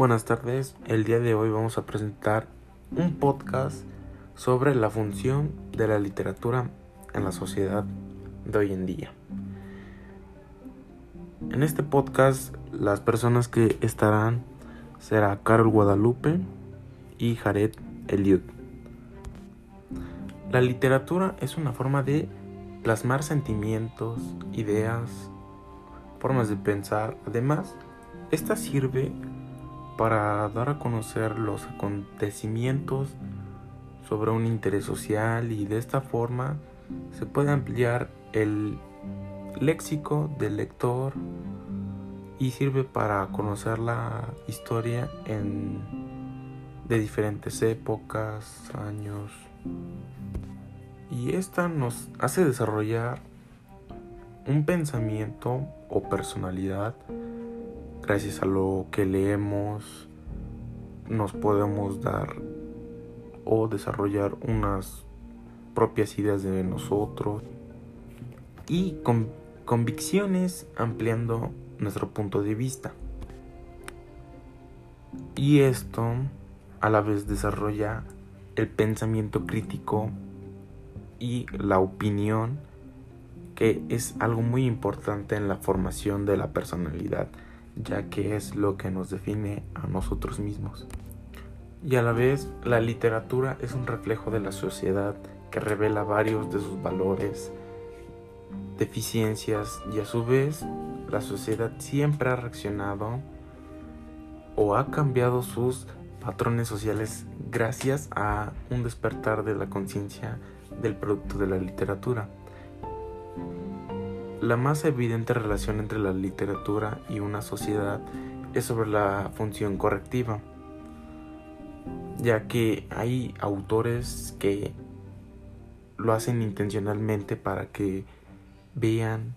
Buenas tardes, el día de hoy vamos a presentar un podcast sobre la función de la literatura en la sociedad de hoy en día. En este podcast las personas que estarán será Carol Guadalupe y Jared Eliud. La literatura es una forma de plasmar sentimientos, ideas, formas de pensar. Además, esta sirve para dar a conocer los acontecimientos sobre un interés social y de esta forma se puede ampliar el léxico del lector y sirve para conocer la historia en, de diferentes épocas, años. Y esta nos hace desarrollar un pensamiento o personalidad gracias a lo que leemos nos podemos dar o desarrollar unas propias ideas de nosotros y con convicciones ampliando nuestro punto de vista. Y esto a la vez desarrolla el pensamiento crítico y la opinión que es algo muy importante en la formación de la personalidad ya que es lo que nos define a nosotros mismos. Y a la vez, la literatura es un reflejo de la sociedad que revela varios de sus valores, deficiencias y a su vez la sociedad siempre ha reaccionado o ha cambiado sus patrones sociales gracias a un despertar de la conciencia del producto de la literatura. La más evidente relación entre la literatura y una sociedad es sobre la función correctiva, ya que hay autores que lo hacen intencionalmente para que vean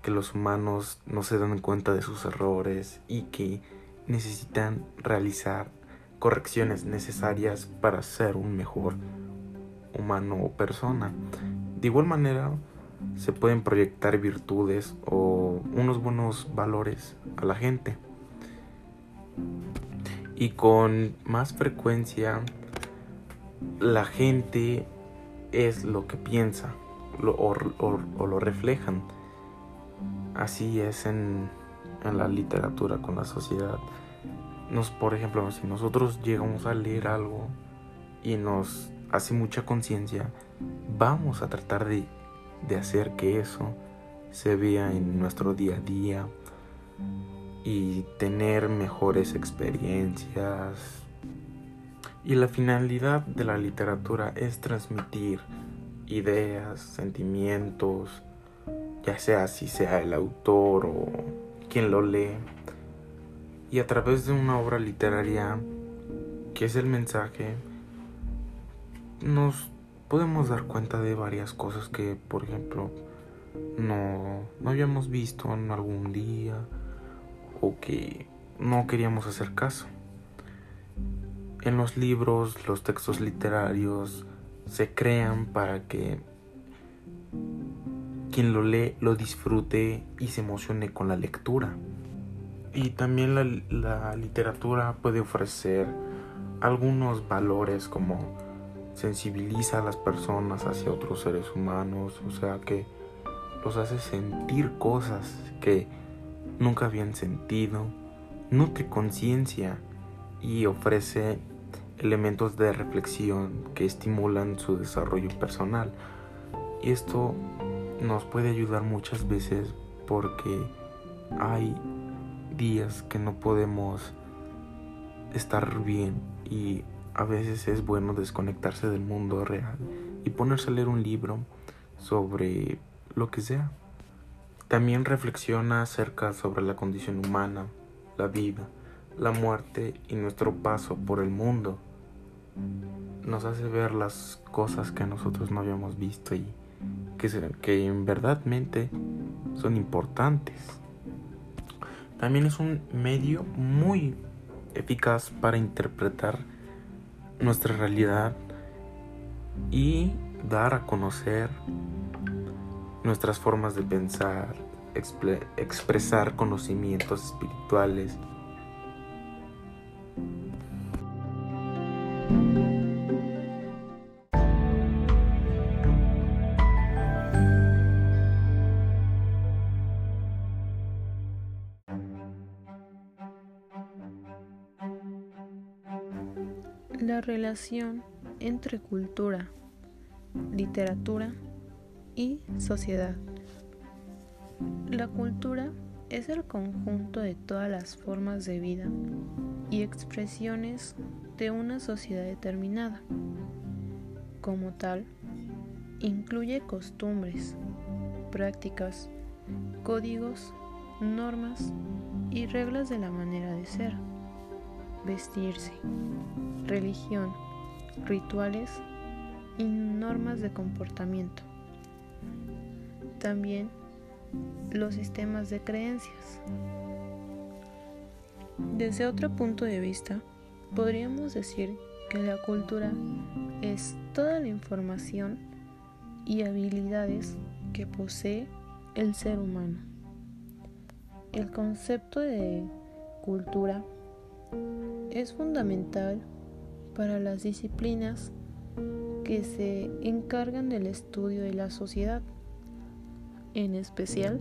que los humanos no se dan cuenta de sus errores y que necesitan realizar correcciones necesarias para ser un mejor humano o persona. De igual manera, se pueden proyectar virtudes o unos buenos valores a la gente. Y con más frecuencia la gente es lo que piensa o, lo reflejan. Así es en, en la literatura con la sociedad. Nos, por ejemplo, si nosotros llegamos a leer algo y nos hace mucha conciencia, vamos a tratar de de hacer que eso se vea en nuestro día a día y tener mejores experiencias. Y la finalidad de la literatura es transmitir ideas, sentimientos, ya sea si sea el autor o quien lo lee. Y a través de una obra literaria, que es el mensaje, nos podemos dar cuenta de varias cosas que, por ejemplo, no, no habíamos visto en algún día o que no queríamos hacer caso. En los libros, los textos literarios se crean para que quien lo lee lo disfrute y se emocione con la lectura. Y también la, la literatura puede ofrecer algunos valores como sensibiliza a las personas hacia otros seres humanos, o sea que los hace sentir cosas que nunca habían sentido, nutre conciencia y ofrece elementos de reflexión que estimulan su desarrollo personal. Y esto nos puede ayudar muchas veces porque hay días que no podemos estar bien y a veces es bueno desconectarse del mundo real y ponerse a leer un libro sobre lo que sea. También reflexiona acerca sobre la condición humana, la vida, la muerte y nuestro paso por el mundo. Nos hace ver las cosas que nosotros no habíamos visto y que, que en verdadmente son importantes. También es un medio muy eficaz para interpretar nuestra realidad y dar a conocer nuestras formas de pensar, expresar conocimientos espirituales relación entre cultura, literatura y sociedad. La cultura es el conjunto de todas las formas de vida y expresiones de una sociedad determinada. Como tal, incluye costumbres, prácticas, códigos, normas y reglas de la manera de ser, vestirse, religión, rituales y normas de comportamiento. También los sistemas de creencias. Desde otro punto de vista, podríamos decir que la cultura es toda la información y habilidades que posee el ser humano. El concepto de cultura es fundamental para las disciplinas que se encargan del estudio de la sociedad, en especial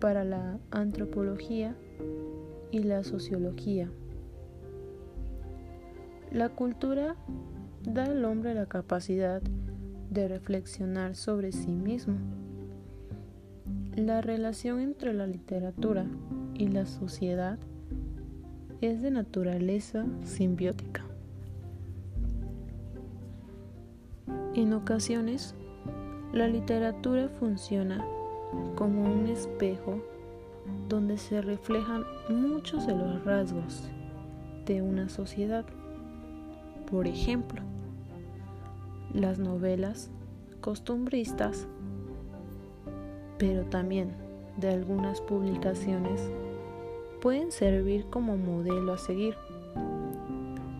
para la antropología y la sociología. La cultura da al hombre la capacidad de reflexionar sobre sí mismo. La relación entre la literatura y la sociedad es de naturaleza simbiótica. En ocasiones, la literatura funciona como un espejo donde se reflejan muchos de los rasgos de una sociedad. Por ejemplo, las novelas costumbristas, pero también de algunas publicaciones, pueden servir como modelo a seguir,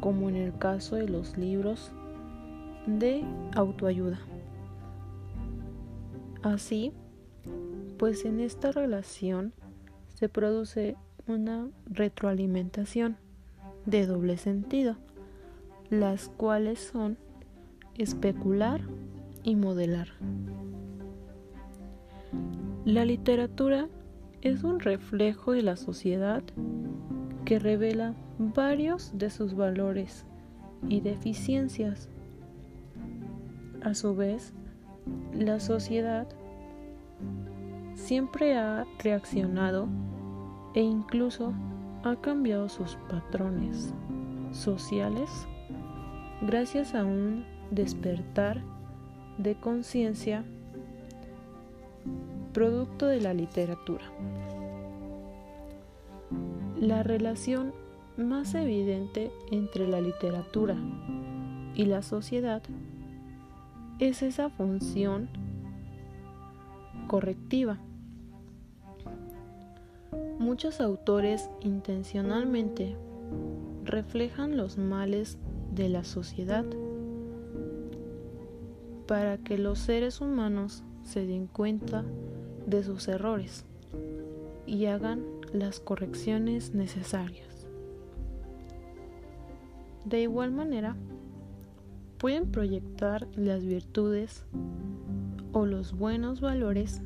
como en el caso de los libros de autoayuda. Así, pues en esta relación se produce una retroalimentación de doble sentido las cuales son especular y modelar. La literatura es un reflejo de la sociedad que revela varios de sus valores y deficiencias. A su vez, la sociedad siempre ha reaccionado e incluso ha cambiado sus patrones sociales gracias a un despertar de conciencia producto de la literatura. La relación más evidente entre la literatura y la sociedad es esa función correctiva. Muchos autores intencionalmente reflejan los males de la sociedad para que los seres humanos se den cuenta de sus errores y hagan las correcciones necesarias. De igual manera, pueden proyectar las virtudes o los buenos valores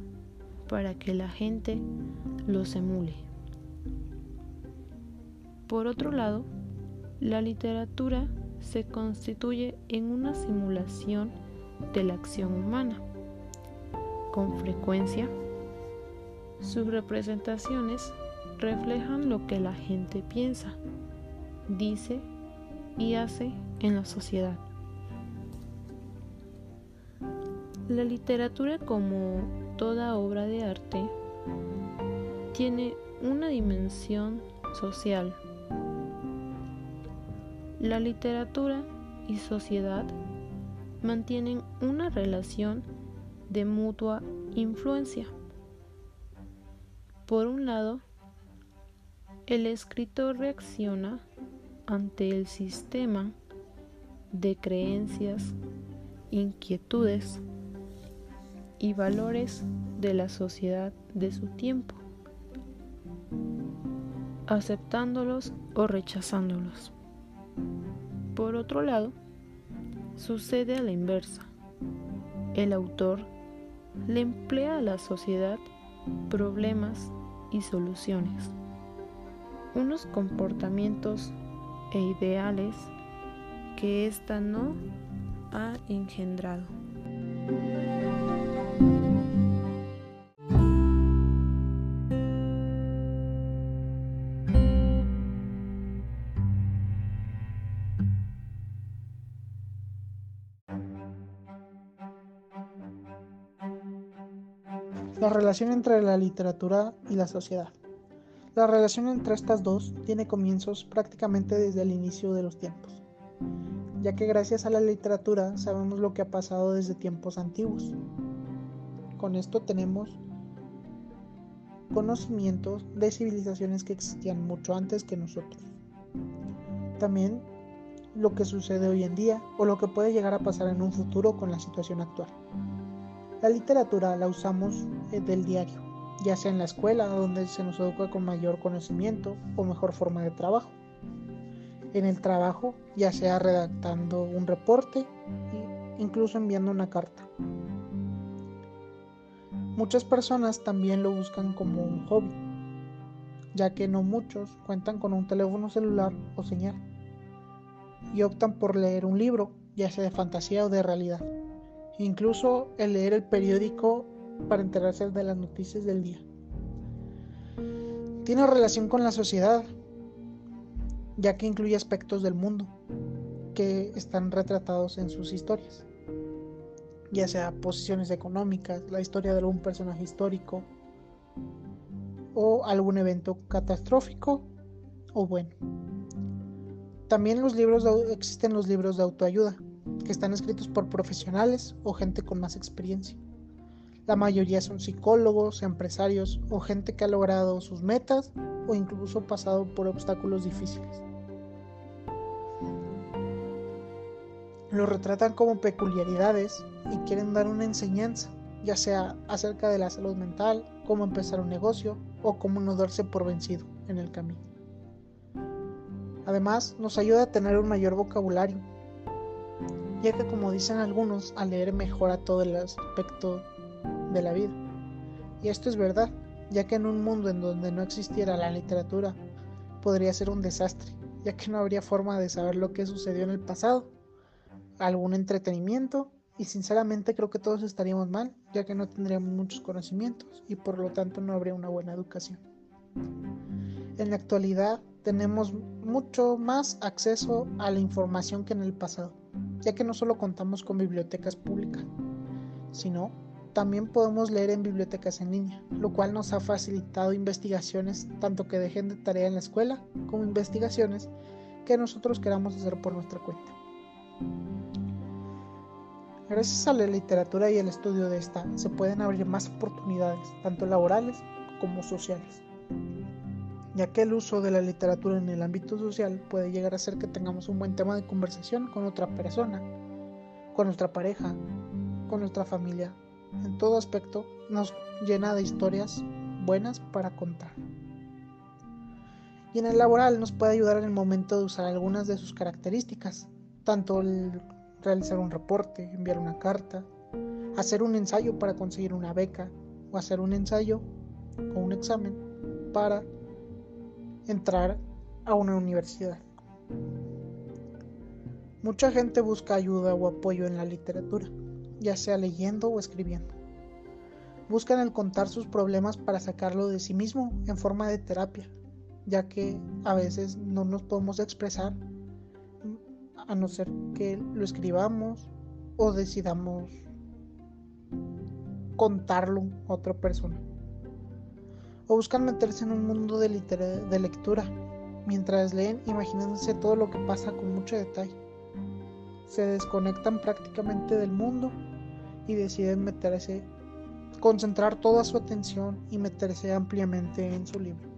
para que la gente los emule. Por otro lado, la literatura se constituye en una simulación de la acción humana. Con frecuencia, sus representaciones reflejan lo que la gente piensa, dice y hace en la sociedad. La literatura como toda obra de arte tiene una dimensión social la literatura y sociedad mantienen una relación de mutua influencia. Por un lado, el escritor reacciona ante el sistema de creencias, inquietudes y valores de la sociedad de su tiempo, aceptándolos o rechazándolos. Por otro lado, sucede a la inversa. El autor le emplea a la sociedad problemas y soluciones, unos comportamientos e ideales que ésta no ha engendrado. La relación entre la literatura y la sociedad. La relación entre estas dos tiene comienzos prácticamente desde el inicio de los tiempos, ya que gracias a la literatura sabemos lo que ha pasado desde tiempos antiguos. Con esto tenemos conocimientos de civilizaciones que existían mucho antes que nosotros. También lo que sucede hoy en día o lo que puede llegar a pasar en un futuro con la situación actual. La literatura la usamos del diario, ya sea en la escuela, donde se nos educa con mayor conocimiento o mejor forma de trabajo. En el trabajo, ya sea redactando un reporte e incluso enviando una carta. Muchas personas también lo buscan como un hobby, ya que no muchos cuentan con un teléfono celular o señal, y optan por leer un libro, ya sea de fantasía o de realidad incluso el leer el periódico para enterarse de las noticias del día. Tiene relación con la sociedad, ya que incluye aspectos del mundo que están retratados en sus historias, ya sea posiciones económicas, la historia de algún personaje histórico o algún evento catastrófico o bueno. También los libros existen los libros de autoayuda, que están escritos por profesionales o gente con más experiencia. La mayoría son psicólogos, empresarios o gente que ha logrado sus metas o incluso pasado por obstáculos difíciles. Lo retratan como peculiaridades y quieren dar una enseñanza, ya sea acerca de la salud mental, cómo empezar un negocio o cómo no darse por vencido en el camino. Además, nos ayuda a tener un mayor vocabulario ya que como dicen algunos, al leer mejora todo el aspecto de la vida. Y esto es verdad, ya que en un mundo en donde no existiera la literatura, podría ser un desastre, ya que no habría forma de saber lo que sucedió en el pasado, algún entretenimiento, y sinceramente creo que todos estaríamos mal, ya que no tendríamos muchos conocimientos y por lo tanto no habría una buena educación. En la actualidad tenemos mucho más acceso a la información que en el pasado ya que no solo contamos con bibliotecas públicas, sino también podemos leer en bibliotecas en línea, lo cual nos ha facilitado investigaciones tanto que dejen de tarea en la escuela como investigaciones que nosotros queramos hacer por nuestra cuenta. Gracias a la literatura y el estudio de esta, se pueden abrir más oportunidades, tanto laborales como sociales ya que el uso de la literatura en el ámbito social puede llegar a hacer que tengamos un buen tema de conversación con otra persona, con nuestra pareja, con nuestra familia. En todo aspecto nos llena de historias buenas para contar. Y en el laboral nos puede ayudar en el momento de usar algunas de sus características, tanto el realizar un reporte, enviar una carta, hacer un ensayo para conseguir una beca o hacer un ensayo o un examen para entrar a una universidad. Mucha gente busca ayuda o apoyo en la literatura, ya sea leyendo o escribiendo. Buscan el contar sus problemas para sacarlo de sí mismo en forma de terapia, ya que a veces no nos podemos expresar a no ser que lo escribamos o decidamos contarlo a otra persona o buscan meterse en un mundo de, lectura, mientras leen imaginándose todo lo que pasa con mucho detalle. Se desconectan prácticamente del mundo y deciden meterse, concentrar toda su atención y meterse ampliamente en su libro.